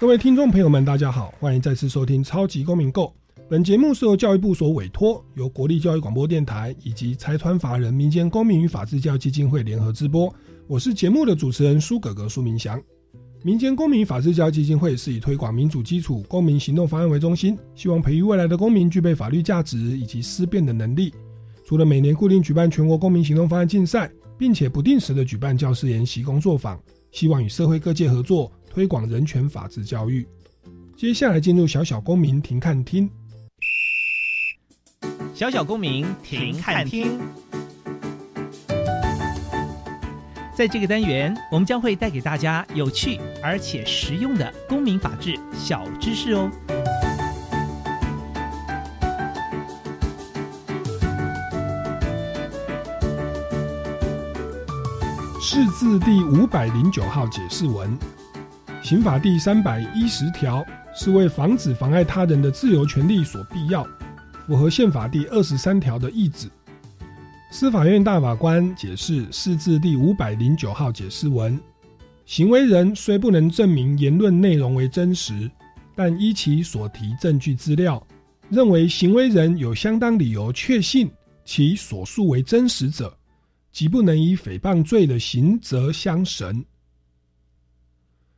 各位听众朋友们，大家好，欢迎再次收听《超级公民购》。本节目是由教育部所委托，由国立教育广播电台以及财团法人民间公民与法治教育基金会联合直播。我是节目的主持人苏格格苏明祥。民间公民与法治教育基金会是以推广民主基础公民行动方案为中心，希望培育未来的公民具备法律价值以及思辨的能力。除了每年固定举办全国公民行动方案竞赛，并且不定时的举办教师研习工作坊，希望与社会各界合作。推广人权法治教育。接下来进入小小公民庭看厅。小小公民庭看厅，在这个单元，我们将会带给大家有趣而且实用的公民法治小知识哦。释字第五百零九号解释文。刑法第三百一十条是为防止妨碍他人的自由权利所必要，符合宪法第二十三条的意旨。司法院大法官解释释字第五百零九号解释文：行为人虽不能证明言论内容为真实，但依其所提证据资料，认为行为人有相当理由确信其所述为真实者，即不能以诽谤罪的刑责相绳。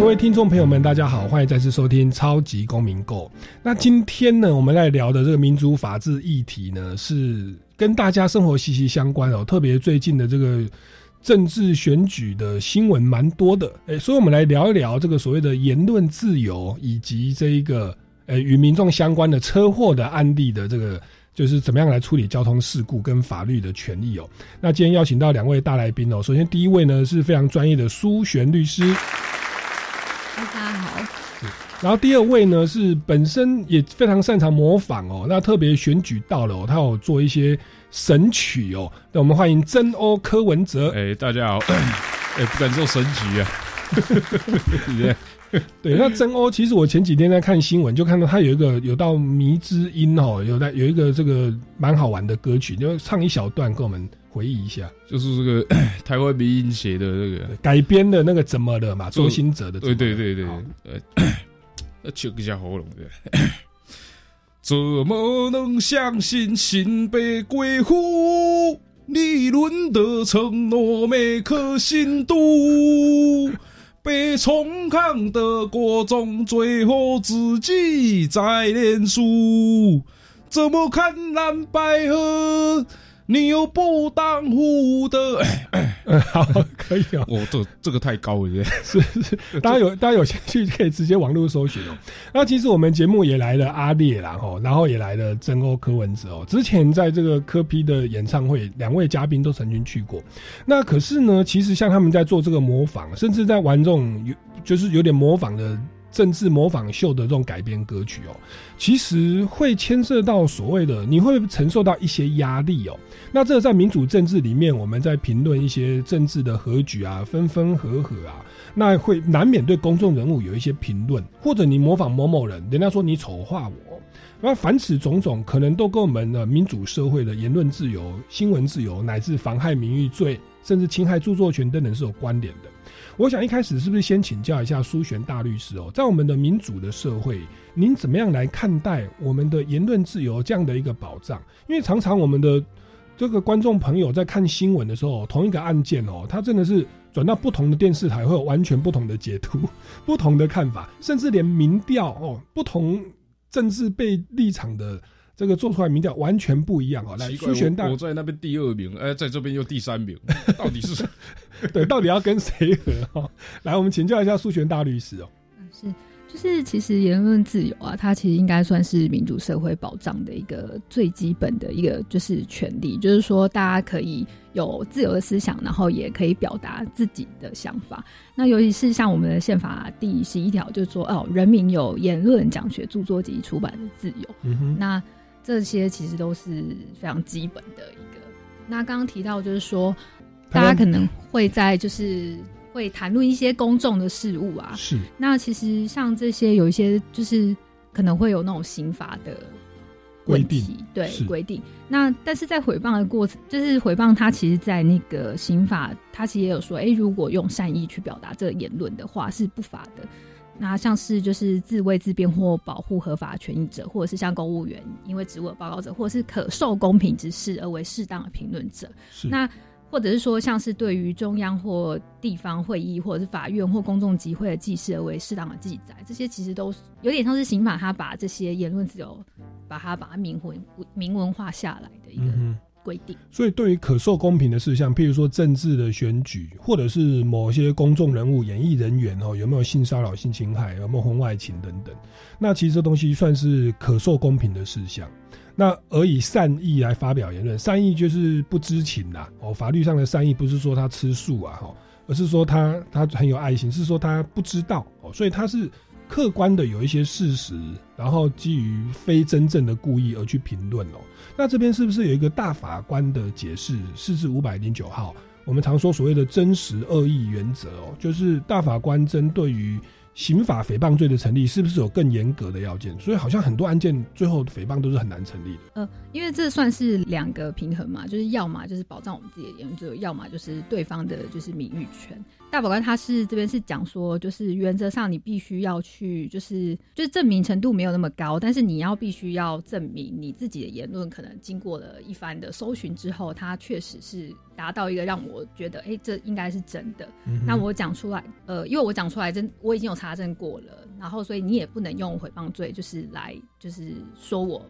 各位听众朋友们，大家好，欢迎再次收听《超级公民购》。那今天呢，我们来聊的这个民主法治议题呢，是跟大家生活息息相关哦。特别最近的这个政治选举的新闻蛮多的，哎，所以我们来聊一聊这个所谓的言论自由，以及这一个呃与民众相关的车祸的案例的这个，就是怎么样来处理交通事故跟法律的权益哦。那今天邀请到两位大来宾哦，首先第一位呢是非常专业的苏璇律师。大家好。然后第二位呢是本身也非常擅长模仿哦，那特别选举到了，他有做一些神曲哦。那我们欢迎真欧柯文哲。哎，大家好。哎，不敢做神曲啊。对，那真欧其实我前几天在看新闻，就看到他有一个有道迷之音哦，有在有一个这个蛮好玩的歌曲，就唱一小段给我们。回忆一下，就是这个 台湾民音写的那个改编的那个怎么了嘛？周星哲的，对对对对，呃，求一下喉咙的，怎么能相信新北鬼户？理论的承诺没可信度，被冲康的国中，最后自己在练书，怎么看蓝白河？你又不当户的，好，可以哦。我，这这个太高了，是是，大家有大家有兴趣可以直接网络搜寻哦。那其实我们节目也来了阿烈啦，哦，然后也来了真欧柯文哲哦。之前在这个柯批的演唱会，两位嘉宾都曾经去过。那可是呢，其实像他们在做这个模仿，甚至在玩这种有就是有点模仿的。政治模仿秀的这种改编歌曲哦，其实会牵涉到所谓的你会承受到一些压力哦。那这个在民主政治里面，我们在评论一些政治的和局啊、分分合合啊，那会难免对公众人物有一些评论，或者你模仿某某人，人家说你丑化我，那凡此种种，可能都跟我们的民主社会的言论自由、新闻自由，乃至妨害名誉罪，甚至侵害著作权等等是有关联的。我想一开始是不是先请教一下苏璇大律师哦，在我们的民主的社会，您怎么样来看待我们的言论自由这样的一个保障？因为常常我们的这个观众朋友在看新闻的时候，同一个案件哦，他真的是转到不同的电视台会有完全不同的解读、不同的看法，甚至连民调哦，不同政治被立场的。这个做出来民调完全不一样哦。来，奇怪苏璇大我我在那边第二名，哎，在这边又第三名，到底是 对，到底要跟谁合哦？来，我们请教一下苏璇大律师哦。是，就是其实言论自由啊，它其实应该算是民主社会保障的一个最基本的一个就是权利，就是说大家可以有自由的思想，然后也可以表达自己的想法。那尤其是像我们的宪法第十一条，就是说哦，人民有言论、讲学、著作及出版的自由。嗯哼，那这些其实都是非常基本的一个。那刚刚提到就是说，大家可能会在就是会谈论一些公众的事物啊。是那其实像这些有一些就是可能会有那种刑法的规定对规定。那但是在诽谤的过程，就是诽谤它其实，在那个刑法，它其实也有说，哎、如果用善意去表达这个言论的话，是不法的。那像是就是自卫自辩或保护合法权益者，或者是像公务员因为职务的报告者，或者是可受公平之事而为适当的评论者，是，那或者是说，像是对于中央或地方会议，或者是法院或公众集会的记事而为适当的记载，这些其实都是有点像是刑法，它把这些言论自由，把它把它明文明文化下来的一个。规定。所以，对于可受公平的事项，譬如说政治的选举，或者是某些公众人物、演艺人员哦，有没有性骚扰、性侵害，有没有婚外情等等，那其实这东西算是可受公平的事项。那而以善意来发表言论，善意就是不知情啦。哦，法律上的善意不是说他吃素啊，哦，而是说他他很有爱心，是说他不知道哦，所以他是客观的有一些事实，然后基于非真正的故意而去评论哦。那这边是不是有一个大法官的解释？四至五百零九号，我们常说所谓的真实恶意原则哦，就是大法官针对于刑法诽谤罪的成立，是不是有更严格的要件？所以好像很多案件最后诽谤都是很难成立的。呃，因为这算是两个平衡嘛，就是要么就是保障我们自己的言论自由，要么就是对方的就是名誉权。大法官他是这边是讲说，就是原则上你必须要去，就是就是证明程度没有那么高，但是你要必须要证明你自己的言论可能经过了一番的搜寻之后，它确实是达到一个让我觉得，哎、这应该是真的。嗯那我讲出来，呃，因为我讲出来真，我已经有查证过了，然后所以你也不能用诽谤罪，就是来就是说我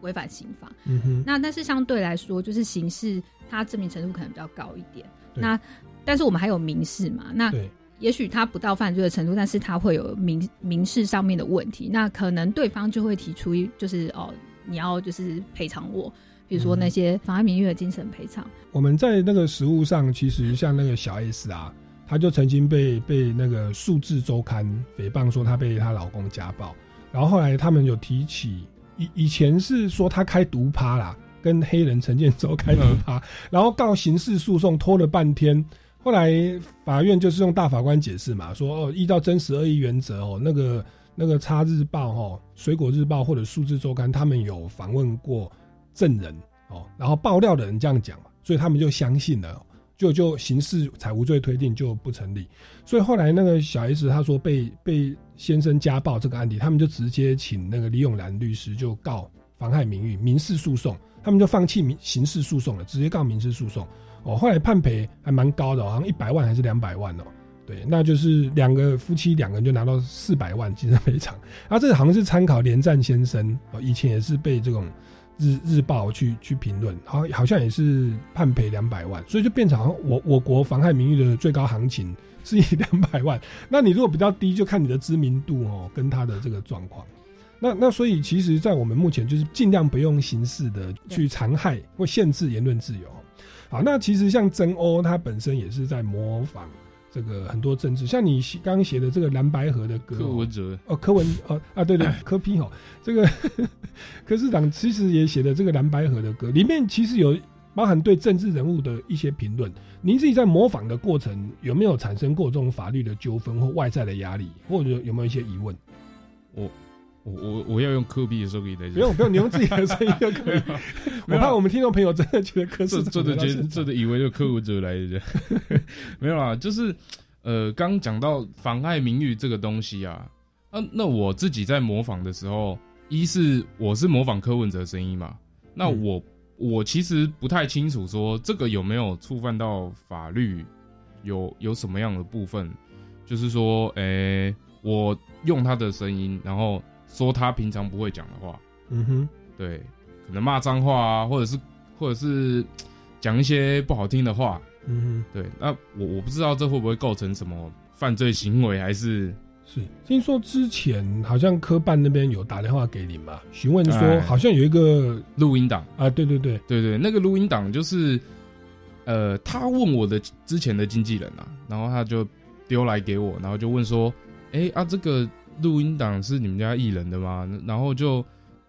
违反刑法。嗯哼，那但是相对来说，就是刑事它证明程度可能比较高一点。那但是我们还有民事嘛？那，也许他不到犯罪的程度，但是他会有民民事上面的问题，那可能对方就会提出就是哦，你要就是赔偿我，比如说那些妨碍名誉的精神赔偿。我们在那个实物上，其实像那个小 S 啊，她就曾经被被那个数字周刊诽谤说她被她老公家暴，然后后来他们有提起，以以前是说她开毒趴啦，跟黑人陈建州开毒趴，然后告刑事诉讼拖了半天。后来法院就是用大法官解释嘛，说哦，依照真实恶意原则哦，那个那个差日报哦、水果日报或者数字周刊，他们有访问过证人哦，然后爆料的人这样讲嘛，所以他们就相信了，就就刑事采无罪推定就不成立。所以后来那个小 S 他说被被先生家暴这个案例，他们就直接请那个李永兰律师就告妨害名誉民事诉讼，他们就放弃民刑事诉讼了，直接告民事诉讼。哦，后来判赔还蛮高的、哦，好像一百万还是两百万哦。对，那就是两个夫妻两个人就拿到四百万精神赔偿。啊，这个好像是参考连战先生哦，以前也是被这种日日报去去评论，好好像也是判赔两百万，所以就变成我我国妨害名誉的最高行情是以 两百万。那你如果比较低，就看你的知名度哦，跟他的这个状况。那那所以其实，在我们目前就是尽量不用形式的去残害或限制言论自由。好，那其实像真欧，它本身也是在模仿这个很多政治，像你写刚刚写的这个蓝白河的歌、柯哦，文哲哦，柯文哦啊，对对，柯批哦，这个 柯市长其实也写的这个蓝白河的歌，里面其实有包含对政治人物的一些评论。您自己在模仿的过程，有没有产生过这种法律的纠纷或外在的压力，或者有没有一些疑问？我我我我要用科比的时候给大家，不用不用，你用自己的声音就可以。我怕我们听众朋友真的觉得柯市长这这的觉得到现场这的以为就柯文哲来的，没有啦，就是呃，刚讲到妨碍名誉这个东西啊，啊，那我自己在模仿的时候，一是我是模仿柯文哲的声音嘛，那嗯。我、我其实不太清楚说这个有没有触犯到法律，有有什么样的部分，就是说，诶、我用他的声音，然后说他平常不会讲的话，嗯哼，对，可能骂脏话啊，或者是或者是 讲一些不好听的话，嗯哼。对，那我我不知道这会不会构成什么犯罪行为，还是，是。听说之前好像科办那边有打电话给你嘛，询问说哎。好像有一个录音档？啊，对对对，对对，那个录音档就是，呃，他问我的之前的经纪人啊，然后他就丢来给我，然后就问说，哎啊，这个录音档是你们家艺人的吗？然后就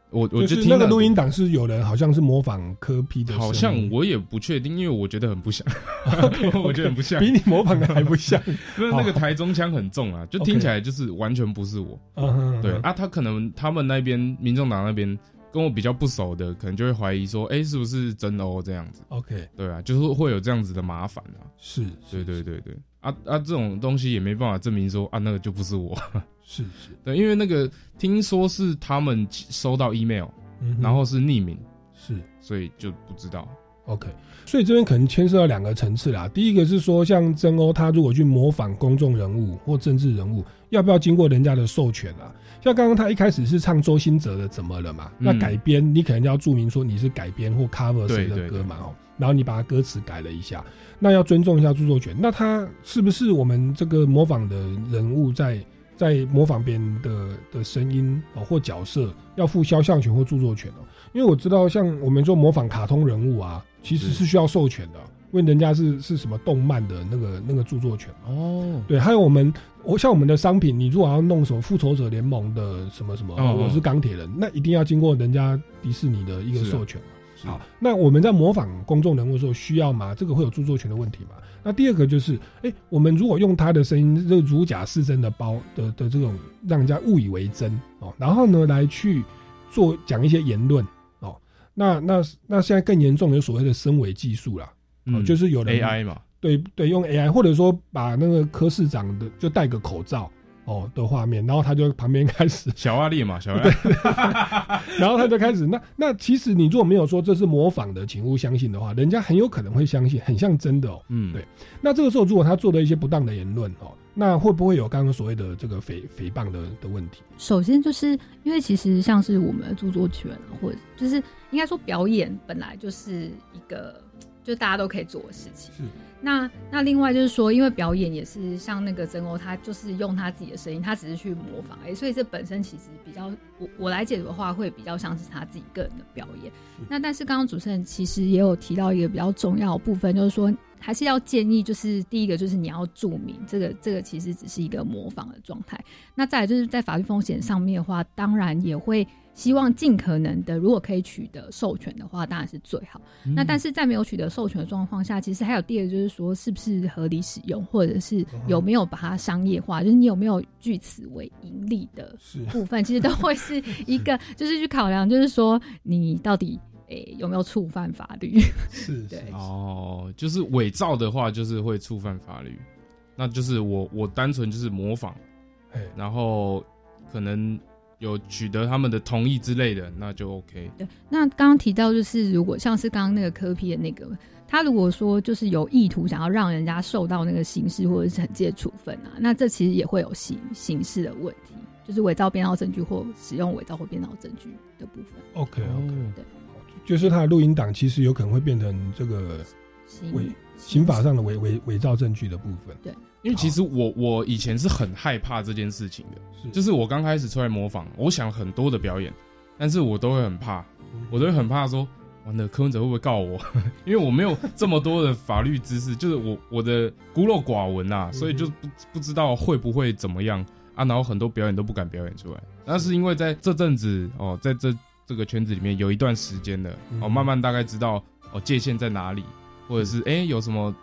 我我就是听那个录音档是有人好像是模仿科批的声音，好像我也不确定，因为我觉得很不像，我觉得很不像，比你模仿的还不像。因 为那个台中腔很重啊，就听起来就是完全不是我。嗯对，啊，他可能他们那边民众党那边跟我比较不熟的，可能就会怀疑说，哎、是不是真欧这样子？，OK，对啊，就是会有这样子的麻烦啊。是，对对对对，啊啊，这种东西也没办法证明说啊，那个就不是我。是是，对，因为那个听说是他们收到 email，嗯然后是匿名，是所以就不知道。OK，所以这边可能牵涉到两个层次啦。第一个是说，像真欧他如果去模仿公众人物或政治人物，要不要经过人家的授权啊？像刚刚他一开始是唱周兴哲的《怎么了》嘛，嗯那改编你可能要注明说你是改编或 cover 谁的歌嘛哦，然后你把他歌词改了一下，那要尊重一下著作权。那他是不是我们这个模仿的人物在在模仿别人的的声音哦或角色，要付肖像权或著作权哦？因为我知道，像我们做模仿卡通人物啊，其实是需要授权的，因为人家是是什么动漫的那个那个著作权。哦，对，还有我们，我像我们的商品，你如果要弄什么复仇者联盟的什么什么，嗯我是钢铁人，那一定要经过人家迪士尼的一个授权嘛。是好，那我们在模仿公众人物的时候需要吗？这个会有著作权的问题吗？那第二个就是，哎、我们如果用他的声音，这个如假似真的包的的这种让人家误以为真哦，然后呢来去做讲一些言论哦，那那那现在更严重有所谓的声伪技术啦，哦，嗯就是有人 AI 嘛，对对，用 AI，或者说把那个柯市长的就戴个口罩哦的画面，然后他就旁边开始，小阿力嘛，小阿力，然后他就开始，那那其实你如果没有说这是模仿的，请勿相信的话，人家很有可能会相信，很像真的哦。嗯，对那这个时候如果他做了一些不当的言论哦，那会不会有刚刚所谓的这个诽诽谤的的问题？首先就是因为其实像是我们的著作权，或者就是应该说表演本来就是一个就大家都可以做的事情。是那那另外就是说，因为表演也是像那个真欧，他就是用他自己的声音，他只是去模仿而已，所以这本身其实比较我我来解读的话，会比较像是他自己个人的表演。那但是刚刚主持人其实也有提到一个比较重要的部分，就是说还是要建议，就是第一个就是你要注明这个这个其实只是一个模仿的状态。那再来就是在法律风险上面的话，当然也会希望尽可能的，如果可以取得授权的话，当然是最好。那但是在没有取得授权的状况下，其实还有第二个就是说，是不是合理使用，或者是有没有把它商业化，就是你有没有据此为盈利的部分，其实都会是一个，就是去考量，就是说你到底诶、有没有触犯法律？是，对哦，就是伪造的话，就是会触犯法律。那就是我我单纯就是模仿，嘿然后可能有取得他们的同意之类的，那就 OK。对，那刚刚提到就是，如果像是刚刚那个科批的那个，他如果说就是有意图想要让人家受到那个刑事或者是惩戒处分啊，那这其实也会有刑刑事的问题，就是伪造编造证据或使用伪造或编造证据的部分。OK OK，哦对就是他的录音档其实有可能会变成这个刑伪刑法上的伪伪伪造证据的部分。对。因为其实我我以前是很害怕这件事情的，是。就是我刚开始出来模仿，我想很多的表演，但是我都会很怕，我都会很怕说，完了柯文哲会不会告我？因为我没有这么多的法律知识，就是我我的孤陋寡闻啊、所以就不不知道会不会怎么样。啊，然后很多表演都不敢表演出来。那是因为在这阵子哦，在这这个圈子里面有一段时间了，哦，嗯慢慢大概知道哦界限在哪里，或者是哎、诶有什么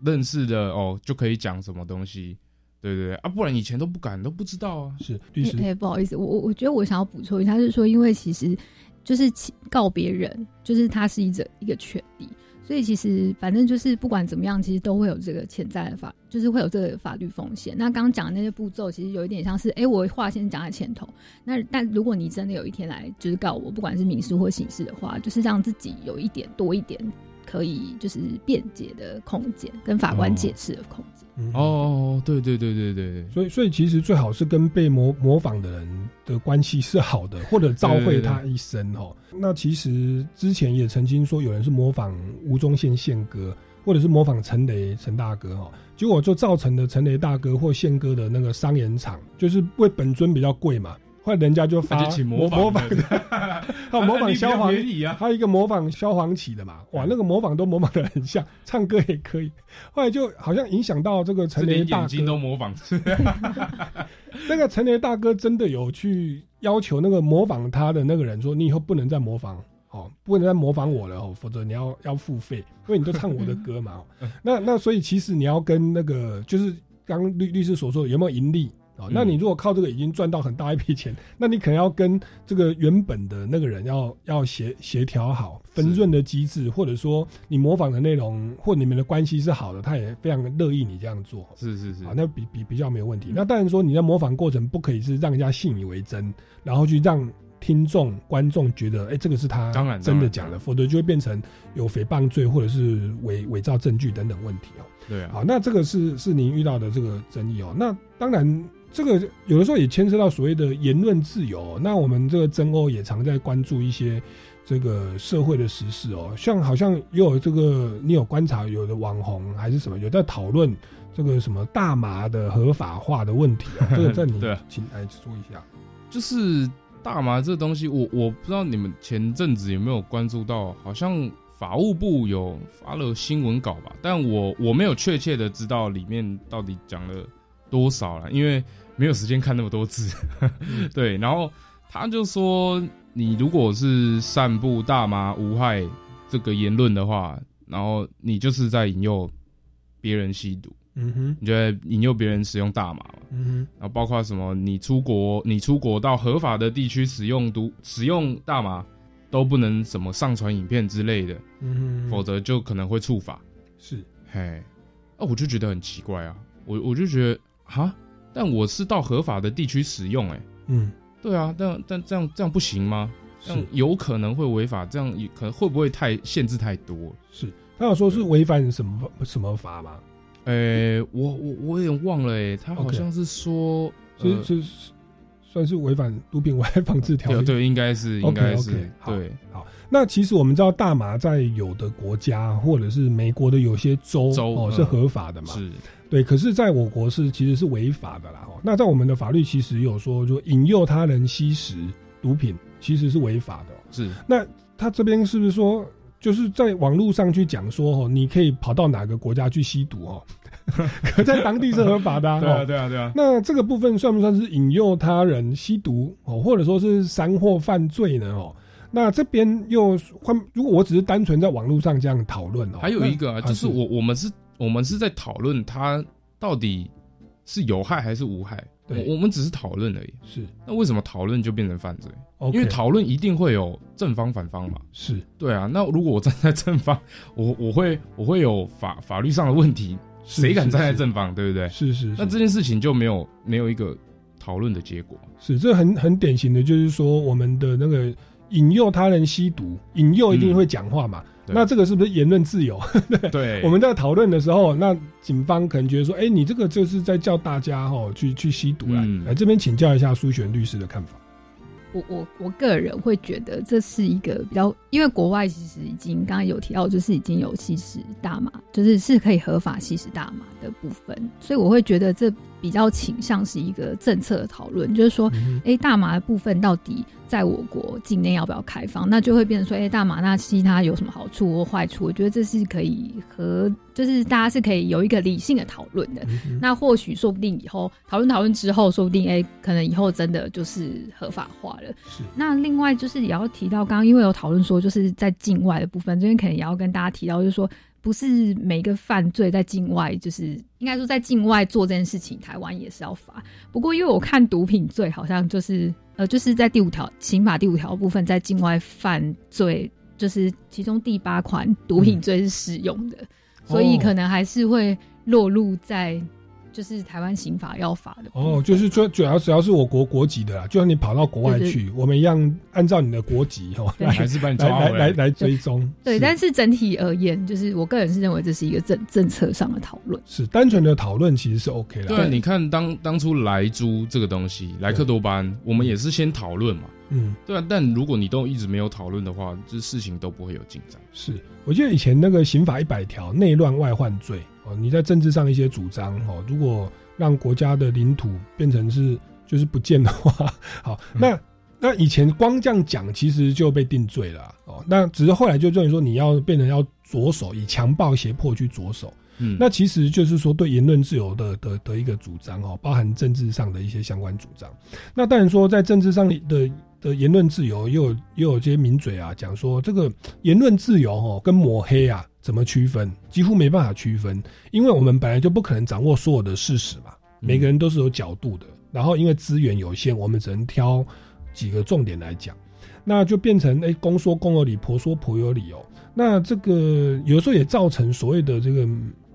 认识的哦就可以讲什么东西，对对对。啊，不然以前都不敢都不知道啊。是律师。哎、哎不好意思，我我我觉得我想要补充一下，就是说，因为其实就是告别人，就是他是一个一个权利，所以其实反正就是不管怎么样，其实都会有这个潜在的法，就是会有这个法律风险。那刚刚讲的那些步骤，其实有一点像是，哎、我话先讲在前头。那但如果你真的有一天来就是告我，不管是民事或刑事的话，就是让自己有一点多一点可以就是辩解的空间，跟法官解释的空间。嗯哦，对对对对对对，所以，所以其实最好是跟被模模仿的人的关系是好的，或者召会他一生哦。那其实之前也曾经说有人是模仿吴宗宪宪哥，或者是模仿陈雷陈大哥哦，结果就造成了陈雷大哥或宪哥的那个商演场，就是为本尊比较贵嘛，后来人家就发他就请模模仿的的，还有模仿萧煌便宜啊，还有一个模仿萧煌奇的嘛，哇，那个模仿都模仿的很像，唱歌也可以。后来就好像影响到这个陈雷大哥眼睛都，模仿，那个陈雷大哥真的有去要求那个模仿他的那个人说，你以后不能再模仿。哦，不能再模仿我了哦，否则你要要付费，因为你都唱我的歌嘛。哦、那那所以其实你要跟那个就是刚刚律律师所说的有没有盈利哦？那你如果靠这个已经赚到很大一笔钱，那你可能要跟这个原本的那个人要要协协调好分润的机制，或者说你模仿的内容或你们的关系是好的，他也非常乐意你这样做。是是是啊，，那比比比较没有问题。那当然说你在模仿过程不可以是让人家信以为真，然后去让听众观众觉得，哎、这个是他当然当然真的讲的，否则就会变成有诽谤罪或者是伪伪造证据等等问题哦。对啊，好，那这个是是您遇到的这个争议哦。那当然，这个有的时候也牵涉到所谓的言论自由哦、那我们这个真欧也常在关注一些这个社会的时事哦，像好像也有这个你有观察，有的网红还是什么有在讨论这个什么大麻的合法化的问题啊、这个在你请来说一下。就是大麻这东西，我我不知道你们前阵子有没有关注到，好像法务部有发了新闻稿吧，但我我没有确切的知道里面到底讲了多少了，因为没有时间看那么多字。对，然后他就说，你如果是散布大麻无害这个言论的话，然后你就是在引诱别人吸毒，嗯哼，你就在引诱别人使用大麻嘛。嗯然后包括什么，你出国，你出国到合法的地区使用毒使用大麻，都不能什么上传影片之类的，嗯哼，否则就可能会触法。是。嘿，啊，我就觉得很奇怪啊，我我就觉得哈，但我是到合法的地区使用、欸，嗯。对啊，但但这样这样不行吗？这样是有可能会违法，这样也可能会不会太限制太多？是，他有说是违反什么什么法吗？呃、我我我有点忘了、欸，他好像是说是、呃是是算是违反毒品危害防治条例。对对，应该是应该是好对。好，那其实我们知道大麻在有的国家或者是美国的有些州哦是合法的嘛，是对。可是，在我国是其实是违法的啦。哦，那在我们的法律其实有说，就引诱他人吸食毒品其实是违法的哦、是，那他这边是不是说，就是在网络上去讲说哦，你可以跑到哪个国家去吸毒哦？可在当地是合法的、啊，对啊，哦。对啊，对啊，那这个部分算不算是引诱他人吸毒？哦，或者说是煽惑犯罪呢？哦，那这边又换，如果我只是单纯在网络上这样讨论哦，还有一个啊，就是。我我们是，我们是在讨论它到底是有害还是无害，对。我我们只是讨论而已。是。那为什么讨论就变成犯罪？因为讨论一定会有正方反方嘛。是。对啊，那如果我站在正方，我我会我会有法法律上的问题，是谁敢站在正方，对不对？是是，是那这件事情就没有没有一个讨论的结果。是这很很典型的，就是说我们的那个引诱他人吸毒，引诱一定会讲话嘛。嗯那这个是不是言论自由？对，我们在讨论的时候，那警方可能觉得说，哎、你这个就是在叫大家哈去去吸毒啦。嗯来这边请教一下苏璇律师的看法。我我我个人会觉得这是一个比较，因为国外其实已经刚刚有提到，就是已经有吸食大麻，就是是可以合法吸食大麻的部分，所以我会觉得这比较倾向是一个政策的讨论，就是说，嗯哎、大麻的部分到底在我国境内要不要开放？那就会变成说，哎、大麻那吸它有什么好处或坏处？我觉得这是可以和，就是大家是可以有一个理性的讨论的。嗯那或许说不定以后讨论讨论之后，说不定哎、可能以后真的就是合法化了。是那另外就是也要提到，刚刚因为有讨论说，就是在境外的部分，这边可能也要跟大家提到，就是说，不是每个犯罪在境外，就是应该说在境外做这件事情，台湾也是要罚。不过因为我看毒品罪好像就是呃，就是在第五条刑法第五条部分，在境外犯罪，就是其中第八款毒品罪是适用的，所以可能还是会落入在就是台湾刑法要罚的哦，就是说主要主要是我国国籍的啦，就算你跑到国外对去，我们一样按照你的国籍哦还是把你来抓回来。来来来追踪。对，但是整体而言，就是我个人是认为这是一个政政策上的讨论。是单纯的讨论其实是 OK 的。对啊，你看当当初莱猪这个东西，莱克多巴胺，我们也是先讨论嘛，嗯，对啊。但如果你都一直没有讨论的话，这事情都不会有进展。是，我记得以前那个刑法一百条内乱外患罪哦，你在政治上一些主张哦，如果让国家的领土变成是就是不见的话，好，那那以前光这样讲，其实就被定罪了啊哦。那只是后来就认为说你要变成要着手以强暴胁迫去着手，嗯，那其实就是说对言论自由的的的一个主张哦，包含政治上的一些相关主张。那当然说在政治上的的言论自由，又有也有些名嘴啊讲说这个言论自由哦跟抹黑啊怎么区分，几乎没办法区分，因为我们本来就不可能掌握所有的事实嘛，每个人都是有角度的，然后因为资源有限，我们只能挑几个重点来讲。那就变成哎，公说公有理，婆说婆有理哦。那这个有时候也造成所谓的这个，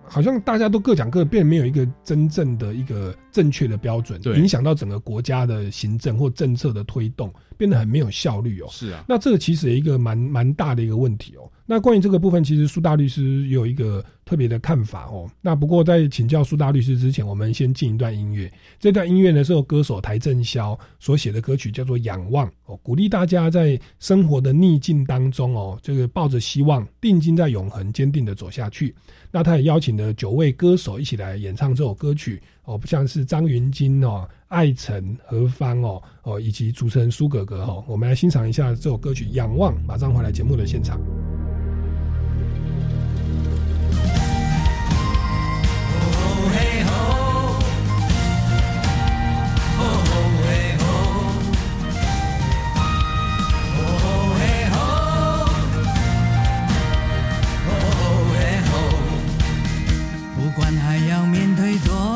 好像大家都各讲各的，变没有一个真正的一个正确的标准，对影响到整个国家的行政或政策的推动，变得很没有效率哦。是啊，那这个其实有一个蛮蛮大的一个问题哦。那关于这个部分，其实苏大律师有一个特别的看法哦。那不过在请教苏大律师之前，我们先进一段音乐。这段音乐呢是由歌手邰正宵所写的歌曲，叫做《仰望》哦，鼓励大家在生活的逆境当中哦，这个抱着希望，定睛在永恒，坚定的走下去。那他也邀请了九位歌手一起来演唱这首歌曲哦，不像是张芸京哦、艾辰、何方哦哦，以及主持人苏格格哦。我们来欣赏一下这首歌曲《仰望》，马上回来节目的现场。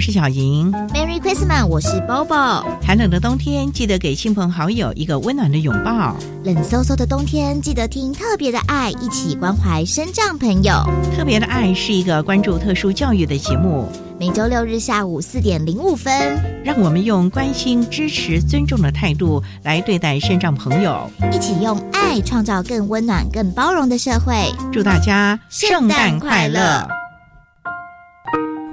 我是小莹。Merry Christmas，我是 Bobo。寒冷的冬天，记得给亲朋好友一个温暖的拥抱。冷飕飕的冬天，记得听特别的爱，一起关怀身障朋友。特别的爱是一个关注特殊教育的节目，每周六日下午四点零五分，让我们用关心、支持、尊重的态度来对待身障朋友。一起用爱创造更温暖、更包容的社会。祝大家圣诞快乐！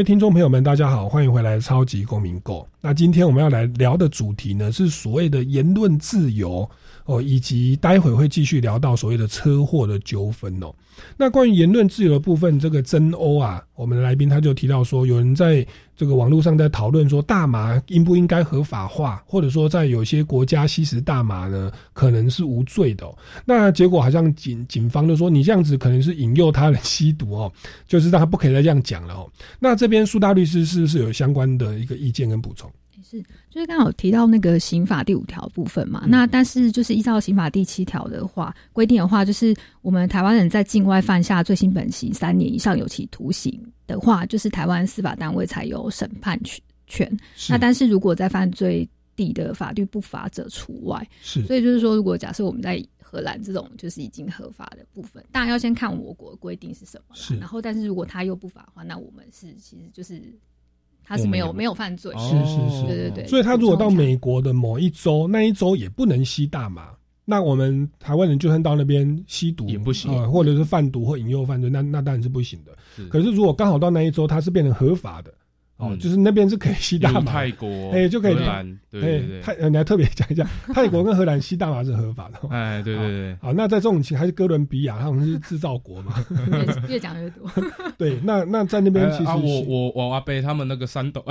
位听众朋友们，大家好，欢迎回来《超级公民购》。那今天我们要来聊的主题呢，是所谓的言论自由哦，以及待会会继续聊到所谓的车祸的纠纷哦。那关于言论自由的部分，这个真欧啊，我们的来宾他就提到说，有人在这个网络上在讨论说，大麻应不应该合法化，或者说在有些国家吸食大麻呢，可能是无罪的、那结果好像警警方就说，你这样子可能是引诱他人吸毒哦，就是让他不可以再这样讲了哦。那这边苏大律师是不是有相关的一个意见跟补充？是，就是刚好提到那个刑法第五条部分嘛，那但是就是依照刑法第七条的话规定的话，就是我们台湾人在境外犯下罪行本刑三年以上有期徒刑的话，就是台湾司法单位才有审判权。那但是如果在犯罪地的法律不法者除外。是，所以就是说，如果假设我们在荷兰这种就是已经合法的部分，当然要先看我国规定是什么了，然后但是如果他又不法的话，那我们是其实就是。他是没有没有犯罪，是是是，对对对。所以他如果到美国的某一州，那一州也不能吸大麻，那我们台湾人就算到那边吸毒也不行，呃，或者是贩毒或引诱犯罪，那那当然是不行的。可是如果刚好到那一周，它是变成合法的。哦，就是那边是可以吸大麻，泰国哎就可以。荷兰，对对对，泰你还特别讲一下，泰国跟荷兰吸大麻是合法的，哎对对对，好，那在这种情还是哥伦比亚，他们是制造国嘛，越讲越多，对，那那在那边其实啊我我我阿贝他们那个山斗，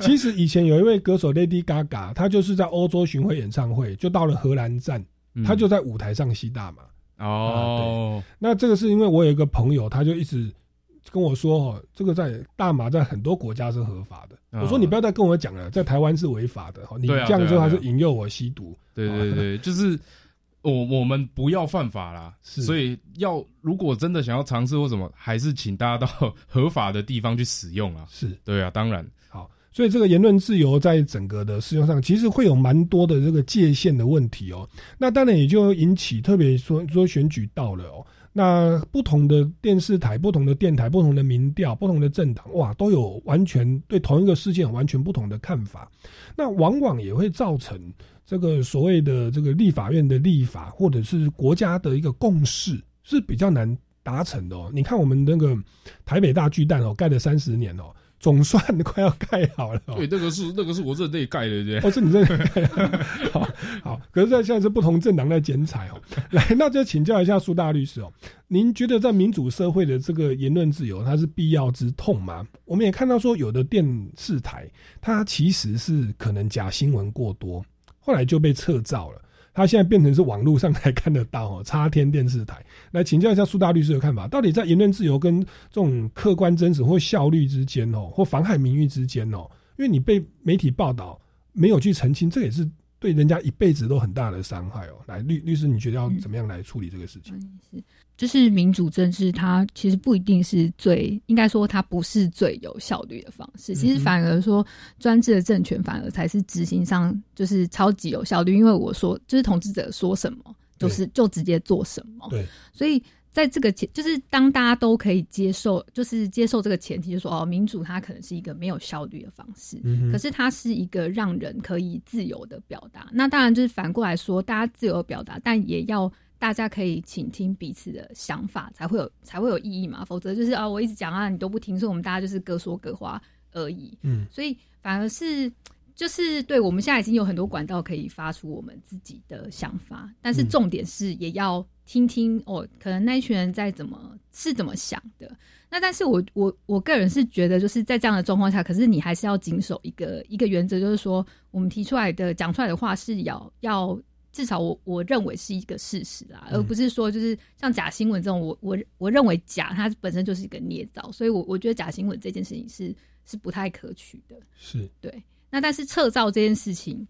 其实以前有一位歌手 Lady Gaga，她就是在欧洲巡回演唱会，就到了荷兰站，她就在舞台上吸大麻，哦，那这个是因为我有一个朋友，他就一直。跟我说哦，这个在大麻在很多国家是合法的。我说你不要再跟我讲了，在台湾是违法的哈。你这样之后还是引诱我吸毒。对对对，就是我我们不要犯法啦。所以要如果真的想要尝试或什么，还是请大家到合法的地方去使用啊。是对啊，当然好。所以这个言论自由在整个的适用上，其实会有蛮多的这个界限的问题哦。那当然也就引起特别说说选举到了哦。那不同的电视台、不同的电台、不同的民调、不同的政党，哇，都有完全对同一个事件完全不同的看法。那往往也会造成这个所谓的这个立法院的立法，或者是国家的一个共识是比较难达成的哦。你看我们那个台北大巨蛋哦，盖了三十年哦，总算快要盖好了、哦。对，那个是那个是我任内盖的，对。哦，是你任内盖的。好，好，可是在现在是不同政党在剪彩哦。来，那就请教一下苏大律师哦，您觉得在民主社会的这个言论自由，它是必要之痛吗？我们也看到说，有的电视台它其实是可能假新闻过多，后来就被撤照了。它现在变成是网络上才看得到 哦，插天电视台。来请教一下苏大律师的看法，到底在言论自由跟这种客观真实或效率之间哦，或妨害名誉之间哦，因为你被媒体报道没有去澄清，这也是对人家一辈子都很大的伤害哦。来，律律师，你觉得要怎么样来处理这个事情？是，就是民主政治，它其实不一定是最，应该说它不是最有效率的方式。其实反而说，专制的政权反而才是执行上就是超级有效率。因为我说，就是统治者说什么，就是就直接做什么。对，所以在这个前，就是当大家都可以接受，就是接受这个前提，就说哦，民主它可能是一个没有效率的方式，嗯可是它是一个让人可以自由的表达。那当然就是反过来说，大家自由表达，但也要。大家可以倾听彼此的想法，才会有才会有意义嘛。否则就是啊，我一直讲啊，你都不听，所以我们大家就是各说各话而已。嗯，所以反而是就是对我们现在已经有很多管道可以发出我们自己的想法，但是重点是也要听听哦，可能那一群人在怎么是怎么想的。那但是我我我个人是觉得，就是在这样的状况下，可是你还是要谨守一个一个原则，就是说我们提出来的讲出来的话是要要。至少我我认为是一个事实啊，而不是说就是像假新闻这种，我我我认为假它本身就是一个捏造，所以我我觉得假新闻这件事情是是不太可取的。是对，那但是撤照这件事情，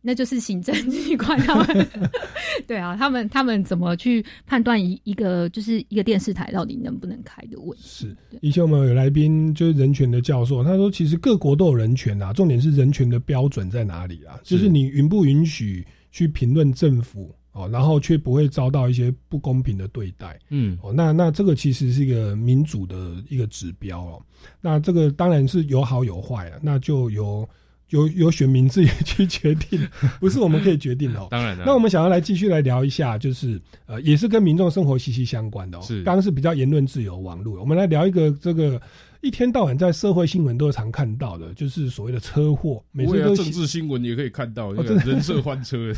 那就是行政机关他们 对啊，他们他们怎么去判断一一个就是一个电视台到底能不能开的问题？是以前我们有来宾就是人权的教授，他说其实各国都有人权啊，重点是人权的标准在哪里啊？就是你允不允许？去评论政府哦，然后却不会遭到一些不公平的对待，嗯，哦，那那这个其实是一个民主的一个指标哦。那这个当然是有好有坏啊，那就由由由选民自己去决定，不是我们可以决定的哦。当然了，那我们想要来继续来聊一下，就是呃，也是跟民众生活息息相关的哦。是，刚刚是比较言论自由网络，我们来聊一个这个一天到晚在社会新闻都常看到的，就是所谓的车祸。每次都政治新闻也可以看到，人设翻车。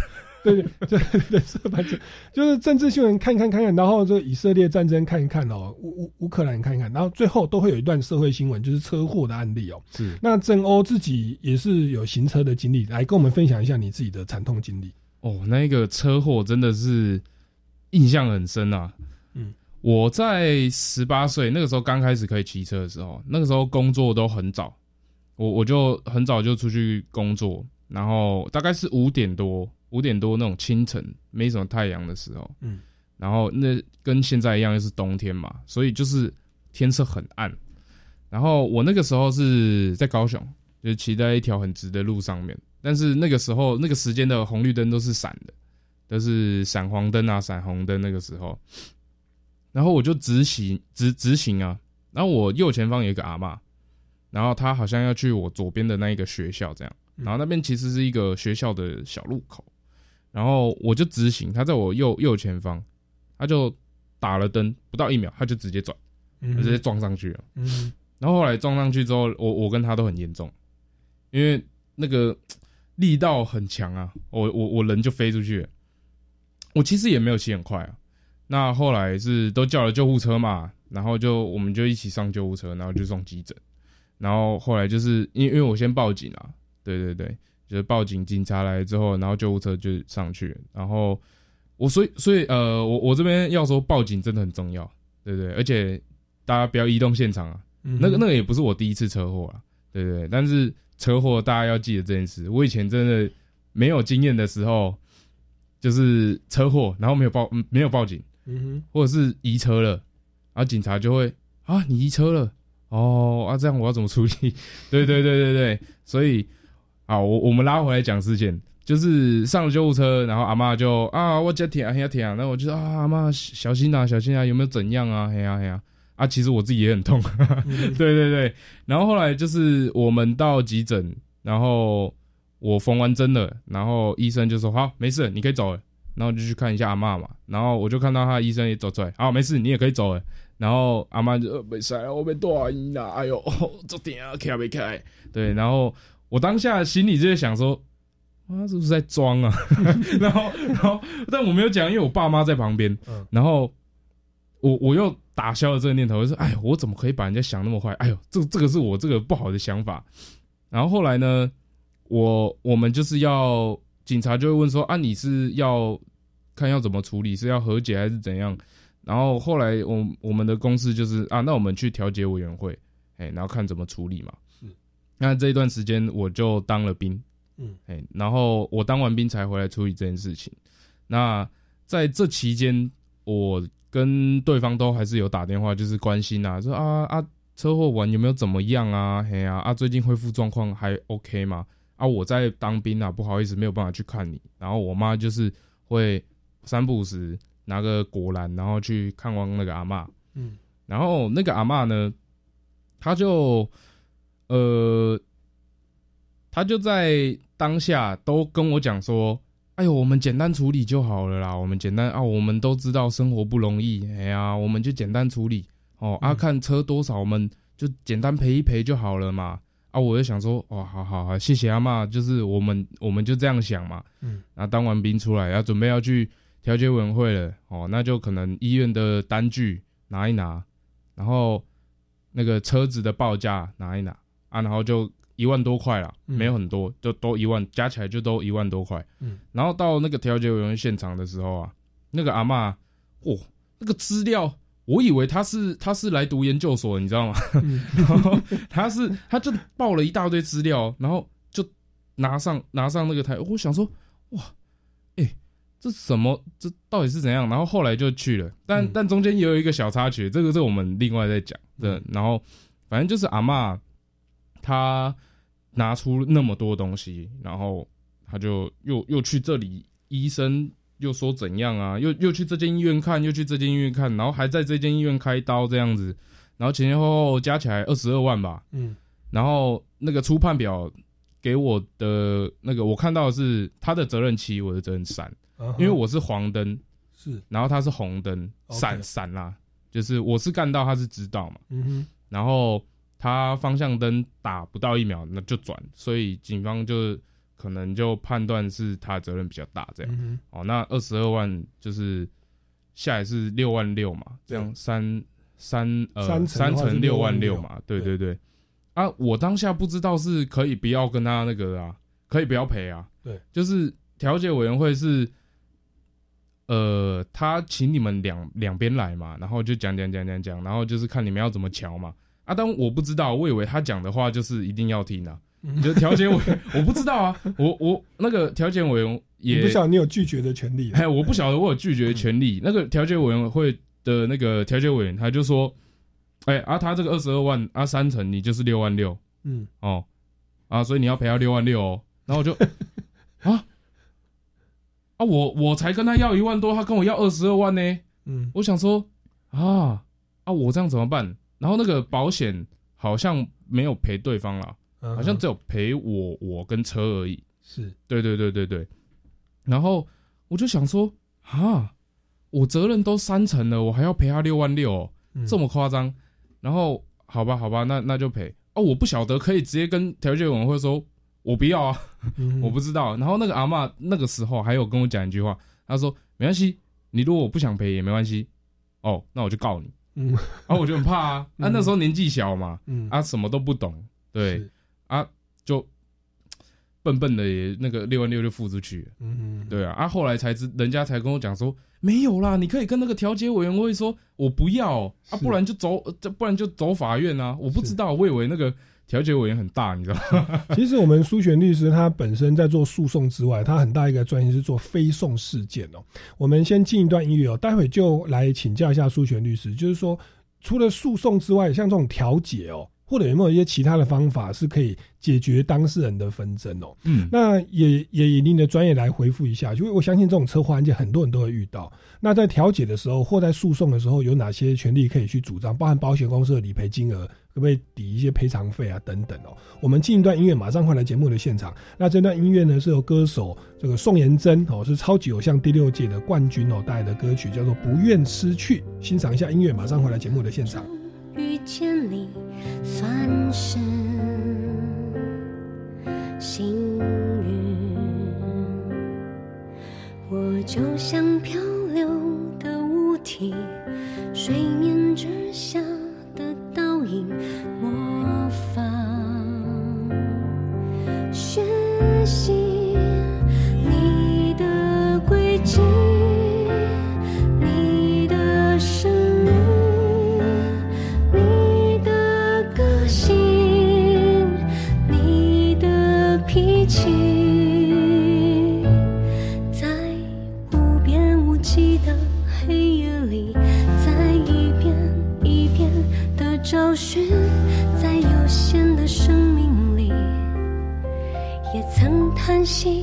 对 对对，人设翻车，就是政治新闻看看看看，然后这个以色列战争看一看哦，乌乌乌克兰看一看，然后最后都会有一段社会新闻，就是车祸的案例哦。是，那郑欧自己也是有行车的经历，来跟我们分享一下你自己的惨痛经历。哦，那个车祸真的是印象很深啊。嗯，我在十八岁那个时候刚开始可以骑车的时候，那个时候工作都很早，我我就很早就出去工作，然后大概是五点多。五点多那种清晨，没什么太阳的时候，嗯，然后那跟现在一样，又是冬天嘛，所以就是天色很暗。然后我那个时候是在高雄，就是骑在一条很直的路上面，但是那个时候那个时间的红绿灯都是闪的，都是闪黄灯啊、闪红灯那个时候。然后我就直行直直行啊，然后我右前方有一个阿妈，然后她好像要去我左边的那一个学校这样，然后那边其实是一个学校的小路口。然后我就直行，她在我右右前方，她就打了灯，不到一秒她就直接转，直接撞上去了。嗯，然后后来撞上去之后，我我跟她都很严重，因为那个力道很强啊，我我我人就飞出去了。我其实也没有骑很快啊。那后来是都叫了救护车嘛，然后就我们就一起上救护车，然后就送急诊。然后后来就是因因为我先报警啊，对对对。就是报警，警察来之后，然后救护车就上去。然后我所以所以呃，我我这边要说报警真的很重要，对对？而且大家不要移动现场啊。那个那个也不是我第一次车祸啊，对对？但是车祸大家要记得这件事。我以前真的没有经验的时候，就是车祸，然后没有报没有报警，嗯哼，或者是移车了，然后警察就会啊，你移车了，哦啊，这样我要怎么处理？对对对对对，所以。啊，我我们拉回来讲事件，就是上了救护车，然后阿妈就啊，我叫舔啊，嘿呀舔啊，然后我就说啊，阿妈小心啊，小心啊，有没有怎样啊？嘿呀嘿呀，啊，其实我自己也很痛，对对对，然后后来就是我们到急诊，然后我缝完针了，然后医生就说好，没事，你可以走了，然后就去看一下阿嬷嘛，然后我就看到他的医生也走出来，啊，没事，你也可以走了。然后阿妈就呃没事，我被多医啦，哎呦，这点啊开没开？对，然后我当下心里就在想说，他是不是在装啊？然后，然后，但我没有讲，因为我爸妈在旁边。然后我我又打消了这个念头，就说，哎，我怎么可以把人家想那么坏？哎呦，这这个是我这个不好的想法。然后后来呢，我我们就是要警察就会问说，啊，你是要看要怎么处理，是要和解还是怎样？然后后来我我们的公司就是啊，那我们去调解委员会，哎，然后看怎么处理嘛。是，那这一段时间我就当了兵，嗯，哎，然后我当完兵才回来处理这件事情。那在这期间，我跟对方都还是有打电话，就是关心啊，说啊啊，车祸完有没有怎么样啊？嘿呀啊，最近恢复状况还 OK 吗？啊，我在当兵啊，不好意思，没有办法去看你。然后我妈就是会三不五时。拿个果篮，然后去看望那个阿妈。嗯，然后那个阿妈呢，她就，呃，他就在当下都跟我讲说：“哎呦，我们简单处理就好了啦，我们简单啊，我们都知道生活不容易，哎呀，我们就简单处理哦。啊，看车多少，我们就简单赔一赔就好了嘛。啊，我就想说，哦，好好好，谢谢阿妈，就是我们我们就这样想嘛。嗯，然后当完兵出来，要准备要去。”调解委员会了哦，那就可能医院的单据拿一拿，然后那个车子的报价拿一拿啊，然后就一万多块了，没有很多，就都一万，加起来就都一万多块。嗯，然后到那个调解委员会现场的时候啊，那个阿妈，哦，那个资料，我以为他是他是来读研究所，你知道吗？然后他是他就报了一大堆资料，然后就拿上拿上那个台，我想说，哇。哎这什么？这到底是怎样？然后后来就去了，但但中间也有一个小插曲，这个是我们另外再讲的。然后反正就是阿妈，她拿出那么多东西，然后他就又又去这里，医生又说怎样啊？又又去这间医院看，又去这间医院看，然后还在这间医院开刀这样子，然后前前后后加起来二十二万吧。嗯，然后那个初判表给我的那个，我看到的是他的责任期，我的责任三。因为我是黄灯，是，然后他是红灯，闪闪啦，就是我是干到，他是知道嘛，嗯哼，然后他方向灯打不到一秒，那就转，所以警方就可能就判断是他责任比较大，这样，哦，那二十二万就是下来是六万六嘛，这样三三呃三乘六万六嘛，对对。对，啊，我当下不知道是可以不要跟他那个啊，可以不要赔啊，对，就是调解委员会是。呃，他请你们两两边来嘛，然后就讲讲讲讲讲，然后就是看你们要怎么瞧嘛。啊，但我不知道，我以为他讲的话就是一定要听啊。就调解委，我不知道啊，我我那个调解委员也不晓得你有拒绝的权利。哎，我不晓得我有拒绝的权利。那个调解委员会的那个调解委员他就说，哎，啊，他这个二十二万啊，三成你就是六万六，嗯，哦，啊，所以你要赔他六万六哦。然后我就 啊。啊，我我才跟他要一万多，他跟我要二十二万呢。嗯，我想说，啊啊，我这样怎么办？然后那个保险好像没有赔对方了，好像只有赔我我跟车而已。是，对对对对对。然后我就想说，啊，我责任都三成了，我还要赔他六万六，哦这么夸张？然后好吧好吧，那那就赔。哦，我不晓得，可以直接跟调解委员会说。我不要啊，我不知道。然后那个阿妈那个时候还有跟我讲一句话，他说：“没关系，你如果我不想赔也没关系，哦，那我就告你。”嗯，啊，我就很怕啊，啊，那时候年纪小嘛，嗯，啊，什么都不懂，对，啊，就笨笨的也那个六万六就付出去，嗯，对啊，啊，后来才知人家才跟我讲说没有啦，你可以跟那个调解委员会说我不要啊，不然就走，这不然就走法院啊，我不知道，我以为那个。调解委员很大，你知道吗？其实我们苏璇律师他本身在做诉讼之外，他很大一个专业是做非讼事件哦。我们先进一段音乐哦，待会就来请教一下苏璇律师，就是说除了诉讼之外，像这种调解哦，或者有没有一些其他的方法是可以解决当事人的纷争哦？嗯，那也也以您的专业来回复一下，因为我相信这种车祸案件很多人都会遇到。那在调解的时候或在诉讼的时候，有哪些权利可以去主张？包含保险公司的理赔金额，可不可以抵一些赔偿费啊？等等哦。我们进一段音乐，马上回来节目的现场。那这段音乐呢，是由歌手这个宋妍珍哦，是超级偶像第六届的冠军哦带来的歌曲，叫做《不愿失去》。欣赏一下音乐，马上回来节目的现场。遇见你算是幸运，我就像漂流的物体，水面之下的倒影，心。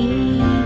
一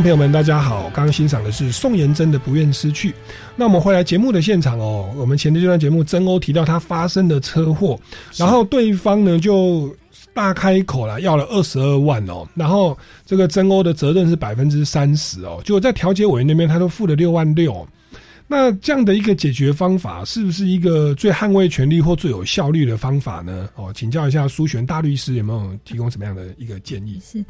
众朋友们，大家好！刚刚欣赏的是宋妍珍的《不愿失去》。那我们回来节目的现场哦，我们前的这段节目，曾欧提到他发生的车祸，然后对方呢就大开口了，要了二十二万哦，然后这个曾欧的责任是百分之三十哦，结果在调解委员那边他都付了六万六。那这样的一个解决方法，是不是一个最捍卫权利或最有效率的方法呢？哦，请教一下苏璇大律师有没有提供什么样的一个建议？是。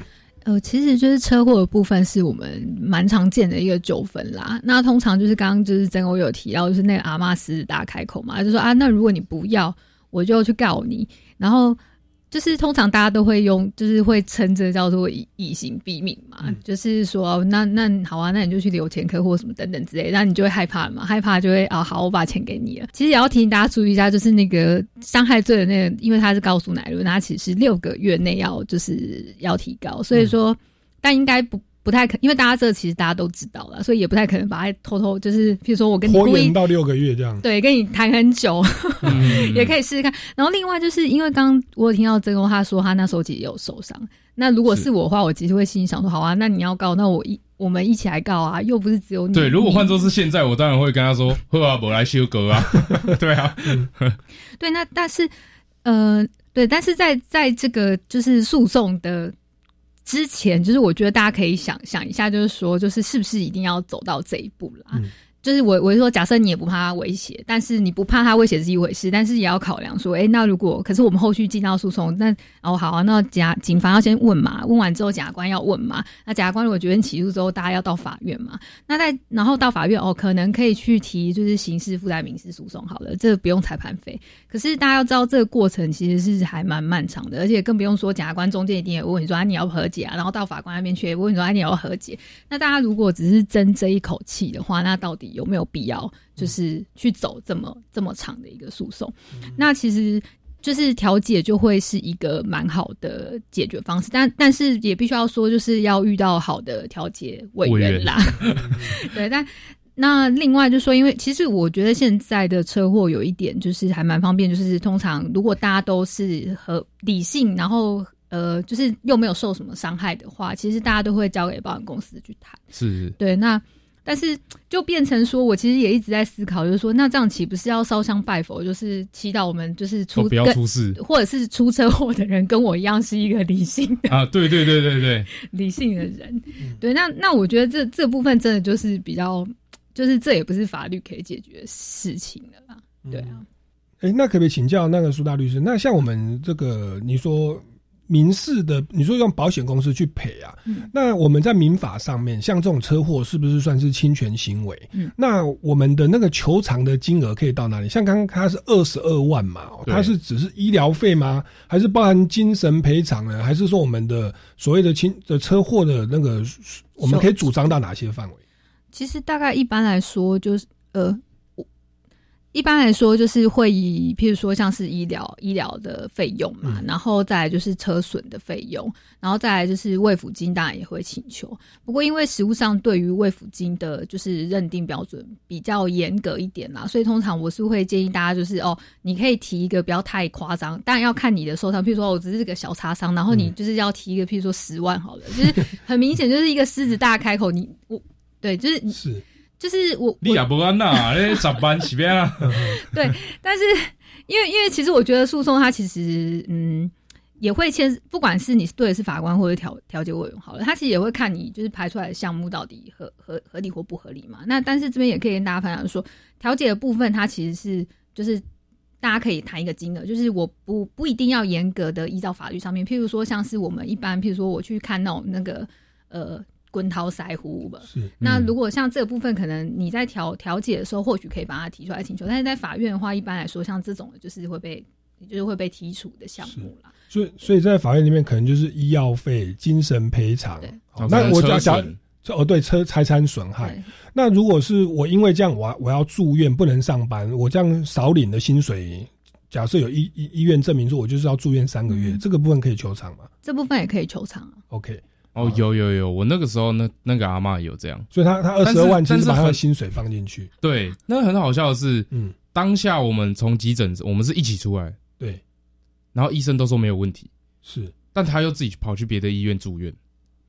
呃，其实就是车祸的部分是我们蛮常见的一个纠纷啦。那通常就是刚刚就是曾欧有提到，就是那个阿妈狮子大开口嘛，就说啊，那如果你不要，我就去告你。然后就是通常大家都会用，就是会称这叫做以以形毙命嘛，嗯就是说那那好啊，那你就去留前科或什么等等之类，那你就会害怕嘛，害怕就会啊，好，我把钱给你了。其实也要提醒大家注意一下，就是那个伤害罪的那个，因为它是告诉乃论，它其实是六个月内要就是要提高，所以说，但应该不。不太可，因为大家这其实大家都知道了，所以也不太可能把它偷偷就是，譬如说我跟你拖故意延到六个月这样。对，跟你谈很久，嗯也可以试试看。然后另外就是因为刚刚我有听到曾公他说他那时候其实也有受伤，那如果是我的话，我其实会心里想说，好啊，那你要告，那我一我们一起来告啊，又不是只有你。对，如果换作是现在，我当然会跟他说：“呵啊，我来修格啊。”对啊，对，那但是呃，对，但是在在这个就是诉讼的之前，就是我觉得大家可以想想一下，就是说，就是是不是一定要走到这一步啦？就是我我是说，假设你也不怕他威胁，但是你不怕他威胁是一回事，但是也要考量说，哎、那如果可是我们后续进到诉讼，那哦好啊，那检警方要先问嘛，问完之后检察官要问嘛，那检察官如果决定起诉之后，大家要到法院嘛，那在然后到法院哦，可能可以去提就是刑事附带民事诉讼好了，这个不用裁判费。可是大家要知道，这个过程其实是还蛮漫长的，而且更不用说检察官中间一定也问你说啊你要和解啊，然后到法官那边去也问你说啊你要和解。那大家如果只是争这一口气的话，那到底底有没有必要，就是去走这么这么长的一个诉讼。那其实就是调解就会是一个蛮好的解决方式，但但是也必须要说，就是要遇到好的调解委员啦。对，但那另外就说，因为其实我觉得现在的车祸有一点就是还蛮方便，就是通常如果大家都是和理性，然后呃，就是又没有受什么伤害的话，其实大家都会交给保险公司去谈。是是，对，那但是就变成说，我其实也一直在思考，就是说，那这样岂不是要烧香拜佛，就是祈祷我们就是出、哦不要出事或者是出车祸的人跟我一样是一个理性的啊，对对对对对，理性的人。对，那那我觉得这这部分真的就是比较，就是这也不是法律可以解决的事情的啦。对啊，哎，那可不可以请教那个苏大律师？那像我们这个，你说民事的，你说用保险公司去赔啊？嗯那我们在民法上面，像这种车祸是不是算是侵权行为？嗯那我们的那个求偿的金额可以到哪里？像刚刚他是二十二万嘛，他是只是医疗费吗？还是包含精神赔偿呢？还是说我们的所谓的侵的车祸的那个，我们可以主张到哪些范围？其实大概一般来说就是呃。我一般来说，就是会以，譬如说像是医疗医疗的费用嘛，然后再来就是车损的费用，然后再来就是慰抚金，当然也会请求。不过因为实务上对于慰抚金的，就是认定标准比较严格一点啦，所以通常我是会建议大家就是哦，你可以提一个不要太夸张，当然要看你的受伤，譬如说我只是个小擦伤，然后你就是要提一个譬如说十万好了，就是很明显就是一个狮子大开口，你我对，就是你是就是我你也不安呐，那十班起边啊，对，但是因为因为其实我觉得诉讼它其实嗯也会牵，不管是你对的是法官或者调调解委员好了，他其实也会看你就是排出来的项目到底合合合理或不合理嘛。那但是这边也可以跟大家分享说，调解的部分它其实是就是。大家可以谈一个金额，就是我不不一定要严格的依照法律上面，譬如说像是我们一般，譬如说我去看那种那个呃滚涛腮胡吧，是那如果像这个部分，可能你在调调解的时候，或许可以把它提出来请求，但是在法院的话，一般来说，像这种的就是会被就是会被剔除的项目啦。所以，所以在法院里面可能就是医药费、精神赔偿。那我假假车损哦，对，车财产损害。那如果是我因为这样，我我要住院不能上班，我这样少领的薪水，假设有医医医院证明说我就是要住院三个月，这个部分可以求偿吗这部分也可以求偿啊。？OK，哦，有有有，我那个时候那那个阿妈有这样，所以他他二十二万其实把他的薪水放进去。对，那很好笑的是，嗯，当下我们从急诊，我们是一起出来，对，然后医生都说没有问题，是，但他又自己跑去别的医院住院，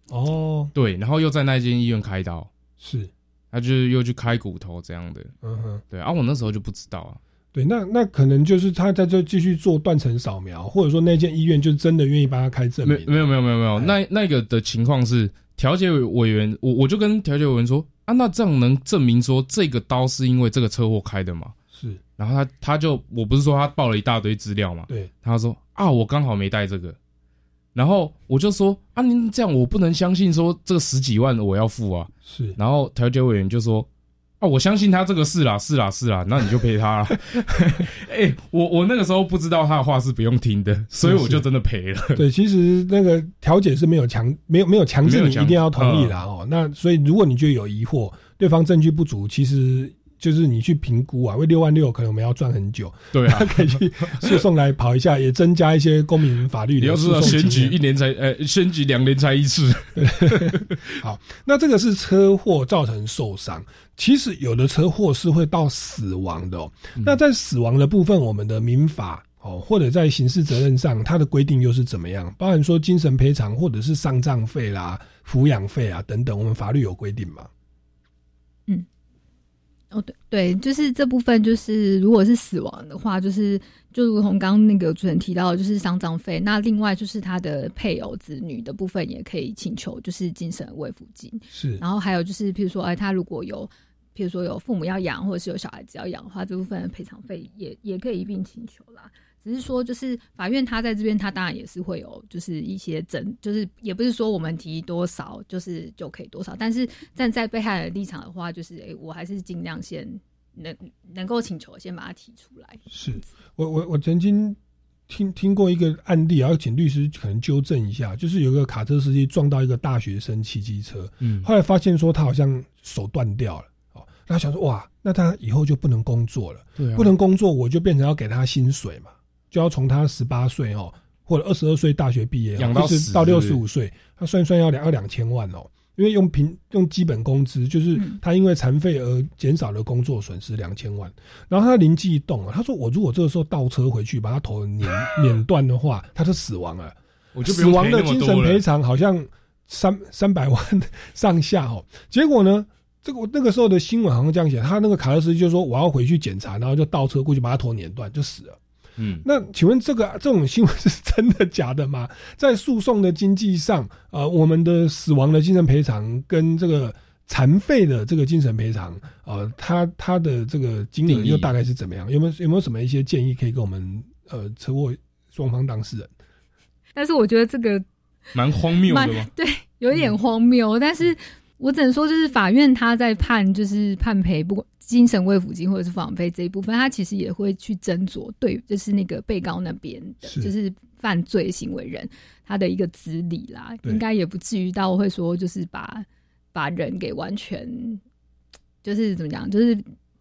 哦，对，然后又在那间医院开刀，是，他就是又去开骨头这样的，嗯哼，对，啊，我那时候就不知道啊，对，那那可能就是他在这继续做断层扫描，或者说那间医院就真的愿意帮他开证明。没没有没有没有没有，那那个的情况是调解委员，我我就跟调解委员说啊，那这样能证明说这个刀是因为这个车祸开的吗？是，然后他他就我不是说他报了一大堆资料嘛，对，他说啊，我刚好没带这个，然后我就说啊，您这样我不能相信说这个十几万我要付啊，是，然后调解委员就说。啊，我相信他这个是啦，是啦，是啦，那你就赔他啦。哎、我我那个时候不知道他的话是不用听的，所以我就真的赔了。对，其实那个调解是没有强没有没有强制你一定要同意嗯啦哦。那所以如果你觉得有疑惑，对方证据不足，其实就是你去评估啊，为六万六可能我们要赚很久，对啊可以去诉讼来跑一下，也增加一些公民法律你要知道选举一年才呃选举两年才一次，好，那这个是车祸造成受伤，其实有的车祸是会到死亡的那在死亡的部分，我们的民法哦，或者在刑事责任上，它的规定又是怎么样？包含说精神赔偿或者是丧葬费啦、抚养费啊等等，我们法律有规定吗？哦，对对，就是这部分，就是如果是死亡的话，就是就如同刚刚那个主持人提到，就是丧葬费。那另外就是他的配偶、子女的部分也可以请求，就是精神慰抚金。是然后还有就是，譬如说，哎，他如果有，譬如说有父母要养，或者是有小孩子要养的话，这部分的赔偿费也也可以一并请求啦。只是说，就是法院他在这边，他当然也是会有，就是一些争，就是也不是说我们提多少就是就可以多少，但是站在被害人的立场的话，就是哎、我还是尽量先能能够请求，先把它提出来。是我我我曾经听听过一个案例，然后请律师可能纠正一下，就是有个卡车司机撞到一个大学生骑机车，嗯后来发现说他好像手断掉了。哦，他想说哇，那他以后就不能工作了，对啊不能工作，我就变成要给他薪水嘛，就要从他十八岁哦，或者二十二岁大学毕业哦，养到就是到六十五岁，他算算要两要两千万哦。因为用平用基本工资，就是他因为残废而减少了工作损失两千万，然后他灵机一动啊，他说我如果这个时候倒车回去把他头碾 碾断的话，他就死亡了。我就死亡的精神赔偿好像三三百万上下哦。结果呢，这个我那个时候的新闻好像这样写，他那个卡勒斯就说我要回去检查，然后就倒车过去把他头碾断，就死了。嗯，那请问这个这种新闻是真的假的吗？在诉讼的经济上，呃，我们的死亡的精神赔偿跟这个残废的这个精神赔偿，呃，它它的这个金额又大概是怎么样？有没有有没有什么一些建议可以给我们呃车祸双方当事人？但是我觉得这个蛮荒谬的。对，有点荒谬。但是我只能说，就是法院他在判，就是判赔，不管精神慰抚金或者是访费这一部分，他其实也会去斟酌对，就是那个被告那边的，是。就是犯罪行为人他的一个资历啦，应该也不至于到会说就是把把人给完全就是怎么讲，就是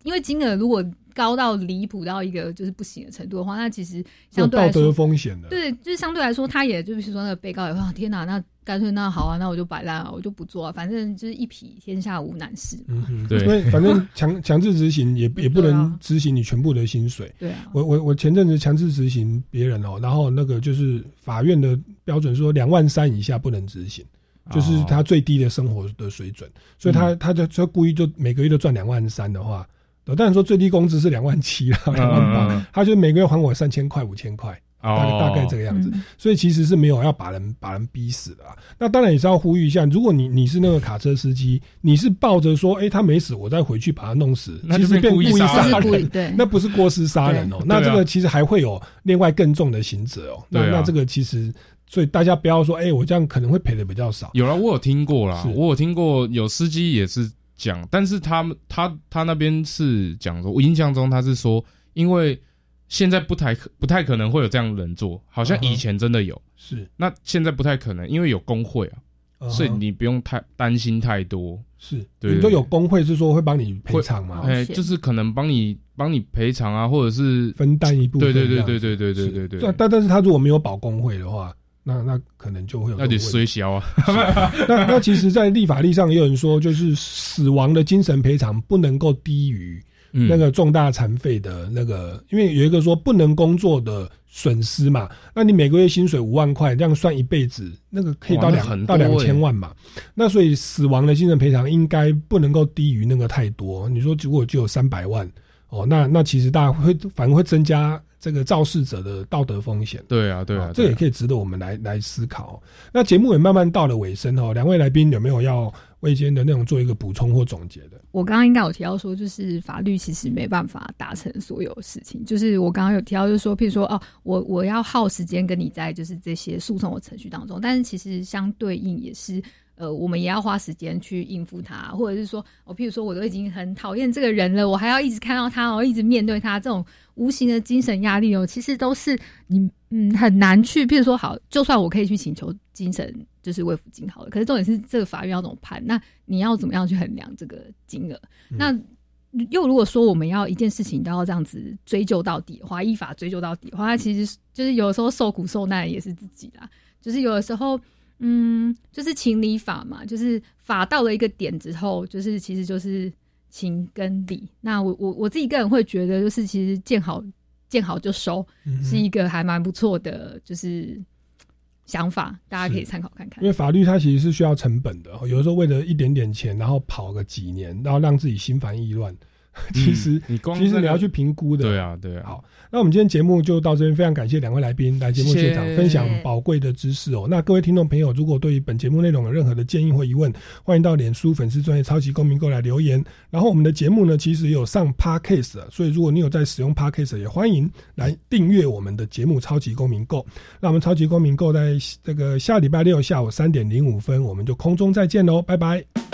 因为金额如果高到离谱到一个就是不行的程度的话，那其实相对来说道德风险的。对，就是相对来说，他也就是说那个被告也会，啊天哪，那干脆那好啊，那我就摆烂啊，我就不做、啊，反正就是一匹天下无难事。嗯哼，对因为反正强 强制执行也也不能执行你全部的薪水。对啊，我我我前阵子强制执行别人哦，然后那个就是法院的标准说两万三以下不能执行，就是他最低的生活的水准，所以他他就就故意就每个月都赚两万三的话，呃当然说最低工资是两万七啦，两万嗯八，他就每个月还我三千块五千块。大概哦大概这个样子，嗯所以其实是没有要把人把人逼死的啊。那当然也是要呼吁一下，如果你你是那个卡车司机，你是抱着说，哎、他没死，我再回去把他弄死，那就其实变变故意杀人对那不是过失杀人哦、对那这个其实还会有另外更重的刑责哦、那、那这个其实，所以大家不要说，哎、我这样可能会赔的比较少。有啦，我有听过啦，我有听过有司机也是讲，但是他们他他那边是讲说，我印象中他是说，因为现在不太可不太可能会有这样的人做，好像以前真的有，是。那现在不太可能，因为有工会啊，所以你不用太担心太多。是，对你都有工会是说会帮你赔偿嘛？哎，就是可能帮你帮你赔偿啊，或者是分担一部分对对对对对对对，但但是他如果没有保工会的话，那那可能就会有那得这种问题衰小啊。那那其实，在立法例上也有人说，就是死亡的精神赔偿不能够低于嗯那个重大残废的那个，因为有一个说不能工作的损失嘛，那你每个月薪水五万块，这样算一辈子，那个可以到两到两欸千万嘛。那所以死亡的精神赔偿应该不能够低于那个太多。你说如果就有三百万哦，那那其实大家会反而会增加这个肇事者的道德风险。对啊，对啊，这也可以值得我们来来思考。那节目也慢慢到了尾声哦，两位来宾有没有要为今天的内容做一个补充或总结的？我刚刚应该有提到说，就是法律其实没办法达成所有事情。就是我刚刚有提到，就是说，譬如说，哦，我我要耗时间跟你在就是这些诉讼的程序当中，但是其实相对应也是。呃，我们也要花时间去应付他，或者是说，哦，譬如说，我都已经很讨厌这个人了，我还要一直看到他，哦一直面对他，这种无形的精神压力哦，其实都是你嗯很难去。譬如说，好，就算我可以去请求精神就是慰抚金好了，可是重点是这个法院要怎么判？那你要怎么样去衡量这个金额？那又如果说我们要一件事情都要这样子追究到底的话，依法追究到底的话，那其实就是有的时候受苦受难也是自己啦。就是有的时候，嗯，就是情理法嘛，就是法到了一个点之后，就是其实就是情跟理。那我我我自己个人会觉得，就是其实见好见好就收，嗯是一个还蛮不错的，就是想法，大家可以参考看看因。为法律它其实是需要成本的，有的时候为了一点点钱，然后跑个几年，然后让自己心烦意乱，其实、嗯你光那个其实你要去评估的。对啊，对啊。好，那我们今天节目就到这边，非常感谢两位来宾来节目现场分享宝贵的知识哦。那各位听众朋友，如果对于本节目内容有任何的建议或疑问，欢迎到脸书粉丝专业超级公民购来留言。然后我们的节目呢，其实有上 Podcast，所以如果你有在使用 Podcast，也欢迎来订阅我们的节目《超级公民购》。那我们超级公民购在这个下礼拜六下午三点零五分，我们就空中再见喽，拜拜。